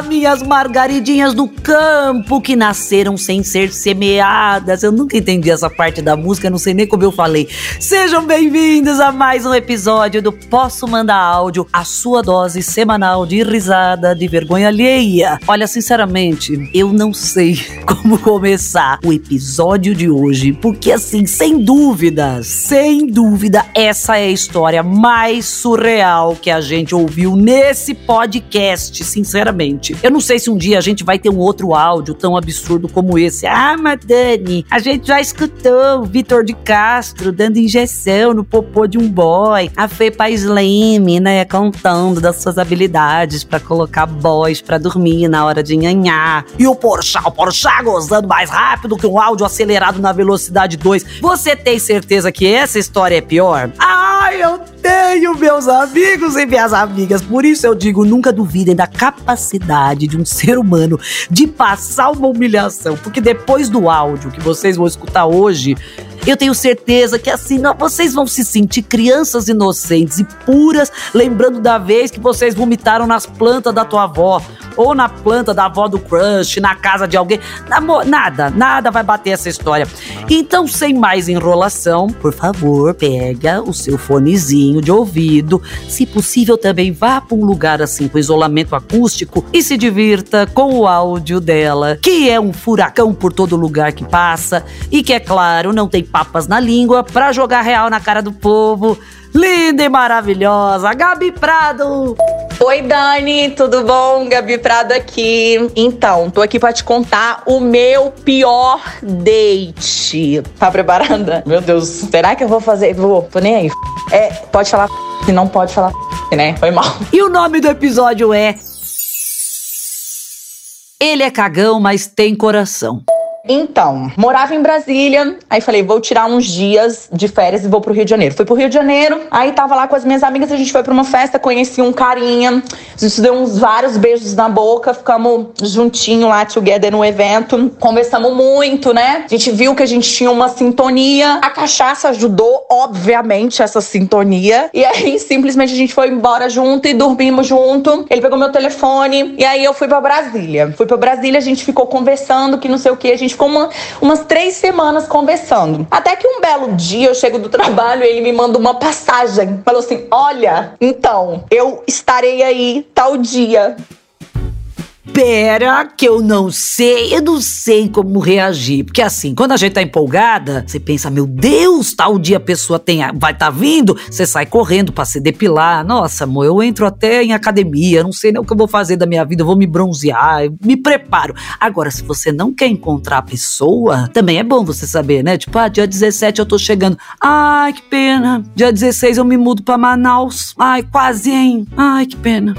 Minhas margaridinhas do campo que nasceram sem ser semeadas. Eu nunca entendi essa parte da música, não sei nem como eu falei. Sejam bem-vindos a mais um episódio do Posso Mandar Áudio, a sua dose semanal de risada, de vergonha alheia. Olha, sinceramente, eu não sei como começar o episódio de hoje, porque assim, sem dúvida, sem dúvida, essa é a história mais surreal que a gente ouviu nesse podcast, sinceramente. Eu não sei se um dia a gente vai ter um outro áudio tão absurdo como esse. Ah, Madani, a gente já escutou o Vitor de Castro dando injeção no popô de um boy, a Fepa Slim, né, contando das suas habilidades para colocar boys para dormir na hora de nhanhar. E o Porsche, o Porsche gozando mais rápido que um áudio acelerado na velocidade 2. Você tem certeza que essa história é pior? Ai, eu tenho, meus amigos e minhas amigas. Por isso eu digo, nunca duvidem da capacidade de um ser humano de passar uma humilhação. Porque depois do áudio que vocês vão escutar hoje, eu tenho certeza que assim não, vocês vão se sentir crianças inocentes e puras, lembrando da vez que vocês vomitaram nas plantas da tua avó, ou na planta da avó do crush, na casa de alguém. Nada, nada vai bater essa história. Então, sem mais enrolação, por favor, pega o seu fonezinho de ouvido. Se possível, também vá para um lugar assim com isolamento acústico e se divirta com o áudio dela, que é um furacão por todo lugar que passa e que, é claro, não tem papas na língua para jogar real na cara do povo linda e maravilhosa, Gabi Prado. Oi, Dani, tudo bom? Gabi Prado aqui. Então, tô aqui pra te contar o meu pior date. Tá preparada? Meu Deus, será que eu vou fazer? Vou, tô nem aí. É, pode falar se não pode falar né? Foi mal. E o nome do episódio é Ele é cagão, mas tem coração. Então, morava em Brasília, aí falei, vou tirar uns dias de férias e vou pro Rio de Janeiro. Fui pro Rio de Janeiro, aí tava lá com as minhas amigas, a gente foi pra uma festa, conheci um carinha, a gente deu uns vários beijos na boca, ficamos juntinho lá, together no evento, conversamos muito, né? A gente viu que a gente tinha uma sintonia, a cachaça ajudou, obviamente, essa sintonia, e aí simplesmente a gente foi embora junto e dormimos junto. Ele pegou meu telefone, e aí eu fui pra Brasília. Fui pra Brasília, a gente ficou conversando, que não sei o que, a gente ficou uma, umas três semanas conversando. Até que um belo dia eu chego do trabalho e ele me manda uma passagem. Falou assim: Olha, então, eu estarei aí tal dia. Pera, que eu não sei, eu não sei como reagir. Porque assim, quando a gente tá empolgada, você pensa, meu Deus, tal dia a pessoa tem, vai tá vindo, você sai correndo para se depilar. Nossa, amor, eu entro até em academia, não sei nem o que eu vou fazer da minha vida, eu vou me bronzear, me preparo. Agora, se você não quer encontrar a pessoa, também é bom você saber, né? Tipo, ah, dia 17 eu tô chegando. Ai, que pena. Dia 16 eu me mudo para Manaus. Ai, quase, hein? Ai, que pena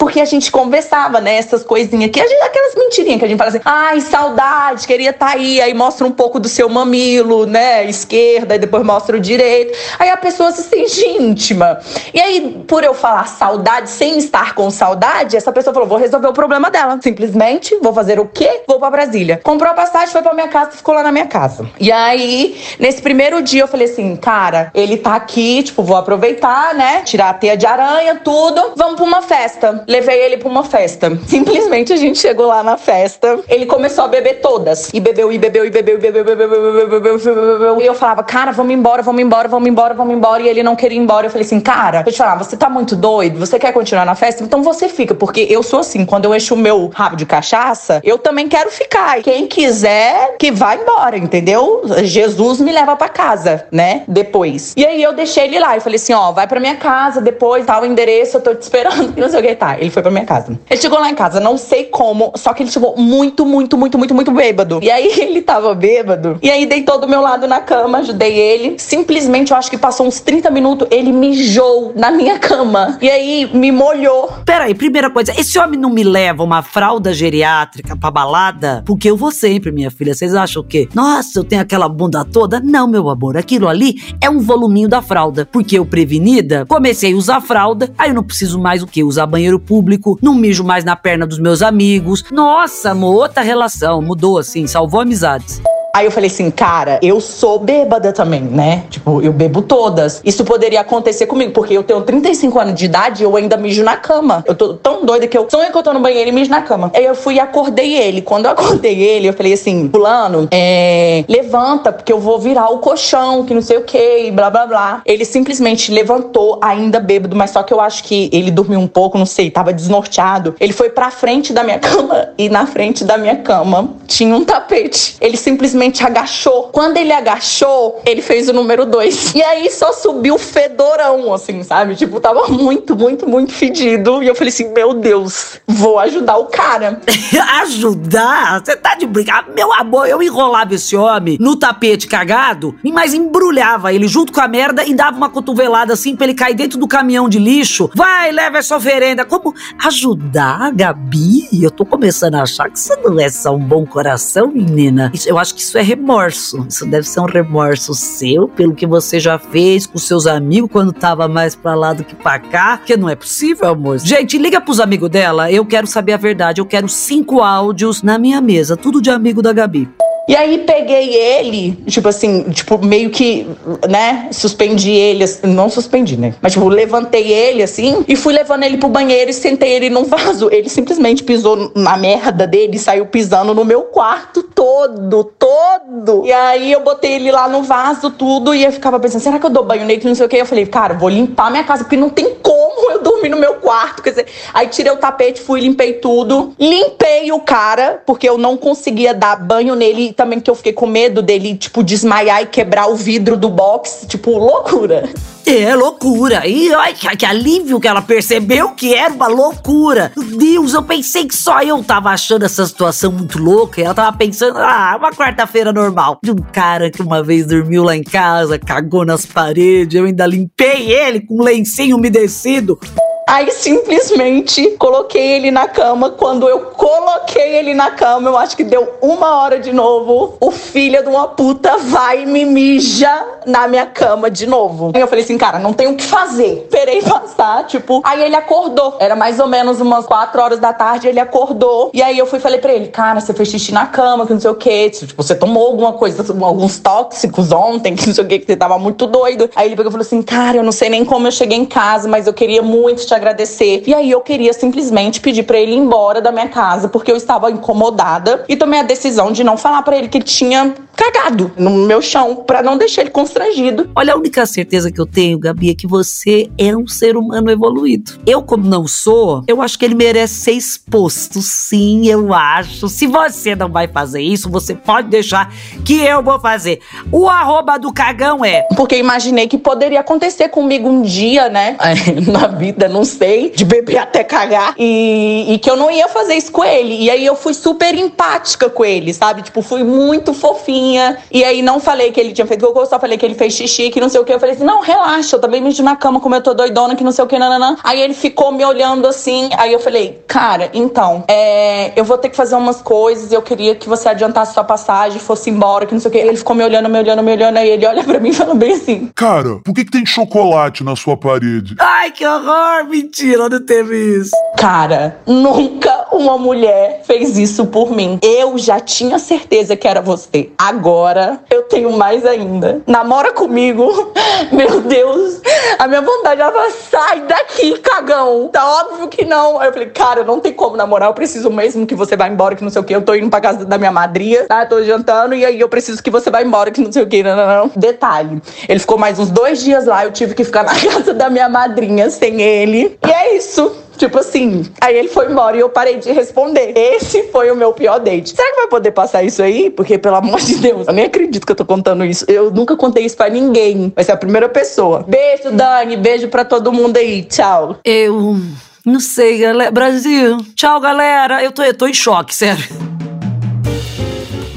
porque a gente conversava, né? Essas coisinhas que a gente, aquelas mentirinhas que a gente fala assim, ai, saudade, queria estar tá aí, aí mostra um pouco do seu mamilo, né? Esquerda, e depois mostra o direito. Aí a pessoa se sente íntima. E aí, por eu falar saudade sem estar com saudade, essa pessoa falou: vou resolver o problema dela. Simplesmente, vou fazer o quê? Vou para Brasília. Comprou a passagem, foi pra minha casa ficou lá na minha casa. E aí, nesse primeiro dia, eu falei assim, cara, ele tá aqui, tipo, vou aproveitar, né? Tirar a teia de aranha, tudo. Vamos pra uma festa levei ele pra uma festa. Simplesmente a gente chegou lá na festa, ele começou a beber todas. E bebeu, e bebeu, e bebeu, e bebeu, e bebeu, e bebeu, e bebeu, e. E eu falava, cara, vamos embora, vamos embora, vamos embora, vamos embora. E ele não queria ir embora. Eu falei assim, cara, deixa eu te falar, você tá muito doido? Você quer continuar na festa? Então você fica, porque eu sou assim, quando eu encho o meu rabo de cachaça, eu também quero ficar. Quem quiser, que vá embora, entendeu? Jesus me leva para casa, né? Depois. E aí eu deixei ele lá. Eu falei assim, ó, vai pra minha casa, depois, tal endereço, eu tô te esperando. E não sei o que, tá. Ele foi pra minha casa. Ele chegou lá em casa, não sei como, só que ele chegou muito, muito, muito, muito, muito bêbado. E aí ele tava bêbado. E aí deitou do meu lado na cama, ajudei ele. Simplesmente, eu acho que passou uns 30 minutos, ele mijou na minha cama. E aí me molhou. Peraí, primeira coisa, esse homem não me leva uma fralda geriátrica pra balada? Porque eu vou sempre, minha filha. Vocês acham o quê? Nossa, eu tenho aquela bunda toda? Não, meu amor, aquilo ali é um voluminho da fralda. Porque eu, prevenida, comecei a usar fralda, aí eu não preciso mais o quê? Usar banheiro público não mijo mais na perna dos meus amigos. Nossa, amor, outra relação, mudou assim, salvou amizades. Aí eu falei assim, cara, eu sou bêbada também, né? Tipo, eu bebo todas. Isso poderia acontecer comigo, porque eu tenho 35 anos de idade e eu ainda mijo na cama. Eu tô tão doida que eu sonho que eu tô no banheiro e mijo na cama. Aí eu fui e acordei ele. Quando eu acordei ele, eu falei assim, fulano, é, levanta, porque eu vou virar o colchão, que não sei o que, e blá blá blá. Ele simplesmente levantou, ainda bêbado, mas só que eu acho que ele dormiu um pouco, não sei, tava desnorteado. Ele foi pra frente da minha cama e na frente da minha cama tinha um tapete. Ele simplesmente agachou. Quando ele agachou, ele fez o número dois. E aí só subiu fedorão, assim, sabe? Tipo, tava muito, muito, muito fedido. E eu falei assim: meu Deus, vou ajudar o cara. ajudar? Você tá de brincadeira? Meu amor, eu enrolava esse homem no tapete cagado, mas embrulhava ele junto com a merda e dava uma cotovelada assim pra ele cair dentro do caminhão de lixo. Vai, leva essa oferenda. Como ajudar, Gabi? Eu tô começando a achar que você não é só um bom coração, menina. eu acho que isso é remorso. Isso deve ser um remorso seu pelo que você já fez com seus amigos quando tava mais pra lá do que pra cá. Que não é possível, amor. Gente, liga pros amigos dela. Eu quero saber a verdade. Eu quero cinco áudios na minha mesa. Tudo de amigo da Gabi. E aí peguei ele, tipo assim, tipo, meio que, né, suspendi ele, não suspendi, né? Mas, tipo, levantei ele assim e fui levando ele pro banheiro e sentei ele num vaso. Ele simplesmente pisou na merda dele e saiu pisando no meu quarto todo, todo. E aí eu botei ele lá no vaso, tudo, e eu ficava pensando, será que eu dou banho nele? Não sei o que. Eu falei, cara, vou limpar minha casa, porque não tem como eu dormir no meu quarto. Quer dizer, aí tirei o tapete, fui, limpei tudo. Limpei o cara, porque eu não conseguia dar banho nele também que eu fiquei com medo dele, tipo, desmaiar e quebrar o vidro do box. Tipo, loucura. É, loucura. E ai, que alívio que ela percebeu que era uma loucura. Meu Deus, eu pensei que só eu tava achando essa situação muito louca. E ela tava pensando, ah, uma quarta-feira normal. De um cara que uma vez dormiu lá em casa, cagou nas paredes, eu ainda limpei ele com um lencinho umedecido. Aí simplesmente coloquei ele na cama. Quando eu coloquei ele na cama, eu acho que deu uma hora de novo. O filho de uma puta vai e me mija na minha cama de novo. Aí eu falei assim, cara, não tem o que fazer. Esperei passar, tipo. Aí ele acordou. Era mais ou menos umas 4 horas da tarde. Ele acordou. E aí eu fui falei pra ele, cara, você fez xixi na cama, que não sei o quê. Tipo, você tomou alguma coisa, alguns tóxicos ontem, que não sei o quê, que você tava muito doido. Aí ele pegou e falou assim, cara, eu não sei nem como eu cheguei em casa, mas eu queria muito te agradecer. E aí eu queria simplesmente pedir para ele ir embora da minha casa, porque eu estava incomodada e tomei a decisão de não falar para ele que ele tinha cagado no meu chão, para não deixar ele constrangido. Olha, a única certeza que eu tenho, Gabi, é que você é um ser humano evoluído. Eu, como não sou, eu acho que ele merece ser exposto. Sim, eu acho. Se você não vai fazer isso, você pode deixar que eu vou fazer. O arroba do cagão é. Porque imaginei que poderia acontecer comigo um dia, né? Na vida, não sei, de beber até cagar. E, e, que eu não ia fazer isso com ele. E aí eu fui super empática com ele, sabe? Tipo, fui muito fofinha. E aí não falei que ele tinha feito cocô, só falei que ele fez xixi, que não sei o que. Eu falei assim: não, relaxa, eu também mijo na cama como eu tô doidona, que não sei o que, nananã. Aí ele ficou me olhando assim. Aí eu falei, cara, então, é, eu vou ter que fazer umas coisas. Eu queria que você adiantasse sua passagem, fosse embora, que não sei o que. Ele ficou me olhando, me olhando, me olhando. Aí ele olha pra mim e fala bem assim: Cara, por que, que tem chocolate na sua parede? Ai, que horror! Mentira, não teve isso. Cara, nunca uma mulher fez isso por mim. Eu já tinha certeza que era você. Agora eu tenho mais ainda. Namora comigo. Meu Deus. A minha vontade era sai daqui, cagão. Tá óbvio que não. Aí eu falei, cara, não tem como namorar. Eu preciso mesmo que você vá embora, que não sei o que. Eu tô indo pra casa da minha madrinha, tá? Tô jantando e aí eu preciso que você vá embora, que não sei o que. Não, não, não. Detalhe. Ele ficou mais uns dois dias lá. Eu tive que ficar na casa da minha madrinha sem ele. E é isso. Tipo assim, aí ele foi embora e eu parei de responder. Esse foi o meu pior date. Será que vai poder passar isso aí? Porque, pelo amor de Deus, eu nem acredito que eu tô contando isso. Eu nunca contei isso pra ninguém. Vai ser a primeira pessoa. Beijo, Dani. Beijo pra todo mundo aí. Tchau. Eu. Não sei, galera. Brasil. Tchau, galera. Eu tô, eu tô em choque, sério.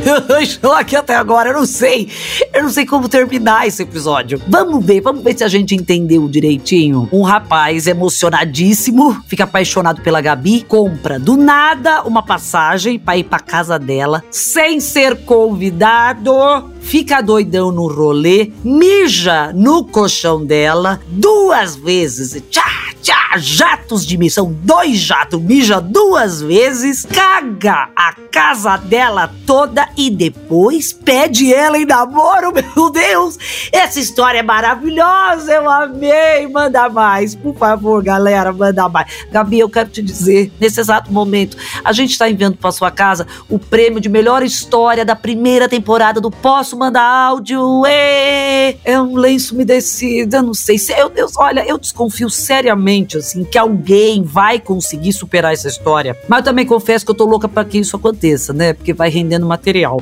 Eu estou aqui até agora, eu não sei. Eu não sei como terminar esse episódio. Vamos ver, vamos ver se a gente entendeu direitinho. Um rapaz emocionadíssimo, fica apaixonado pela Gabi, compra do nada uma passagem para ir pra casa dela, sem ser convidado, fica doidão no rolê, mija no colchão dela duas vezes. Tchá, tchá, jatos de missão, dois jatos, mija duas vezes, caga a casa dela toda e depois pede ela em namoro, meu Deus! Essa história é maravilhosa, eu amei! Manda mais, por favor, galera, manda mais. Gabi, eu quero te dizer, nesse exato momento, a gente está enviando para sua casa o prêmio de melhor história da primeira temporada do Posso Mandar Áudio. Ê! É um lenço umedecido, eu não sei se. Eu, eu, olha, eu desconfio seriamente, assim, que alguém vai conseguir superar essa história. Mas eu também confesso que eu tô louca para que isso aconteça, né? Porque vai rendendo material.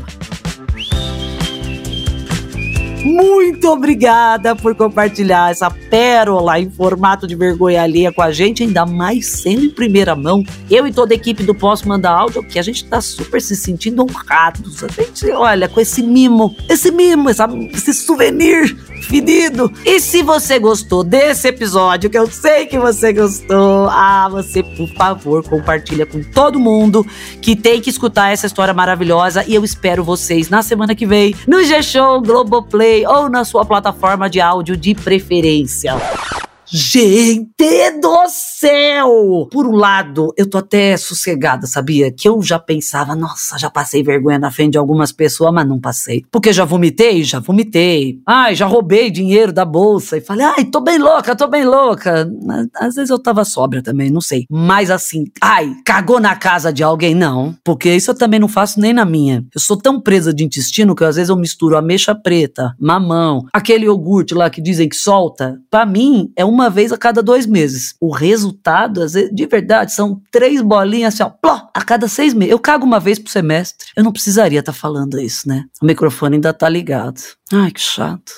Muito obrigada por compartilhar essa pérola em formato de vergonha alheia com a gente, ainda mais sendo em primeira mão. Eu e toda a equipe do Posso Mandar Áudio, que a gente tá super se sentindo honrados. A gente, olha, com esse mimo, esse mimo, essa, esse souvenir fedido. E se você gostou desse episódio, que eu sei que você gostou, ah, você, por favor, compartilha com todo mundo que tem que escutar essa história maravilhosa. E eu espero vocês na semana que vem no G-Show Globoplay ou na sua plataforma de áudio de preferência. Gente do céu! Por um lado, eu tô até sossegada, sabia? Que eu já pensava, nossa, já passei vergonha na frente de algumas pessoas, mas não passei. Porque já vomitei? Já vomitei. Ai, já roubei dinheiro da bolsa e falei, ai, tô bem louca, tô bem louca. Às vezes eu tava sóbria também, não sei. Mas assim, ai, cagou na casa de alguém? Não. Porque isso eu também não faço nem na minha. Eu sou tão presa de intestino que às vezes eu misturo ameixa preta, mamão, aquele iogurte lá que dizem que solta. Pra mim, é uma uma vez a cada dois meses. O resultado, às vezes, de verdade, são três bolinhas assim, ó, pló, a cada seis meses. Eu cago uma vez por semestre. Eu não precisaria estar tá falando isso, né? O microfone ainda tá ligado. Ai, que chato.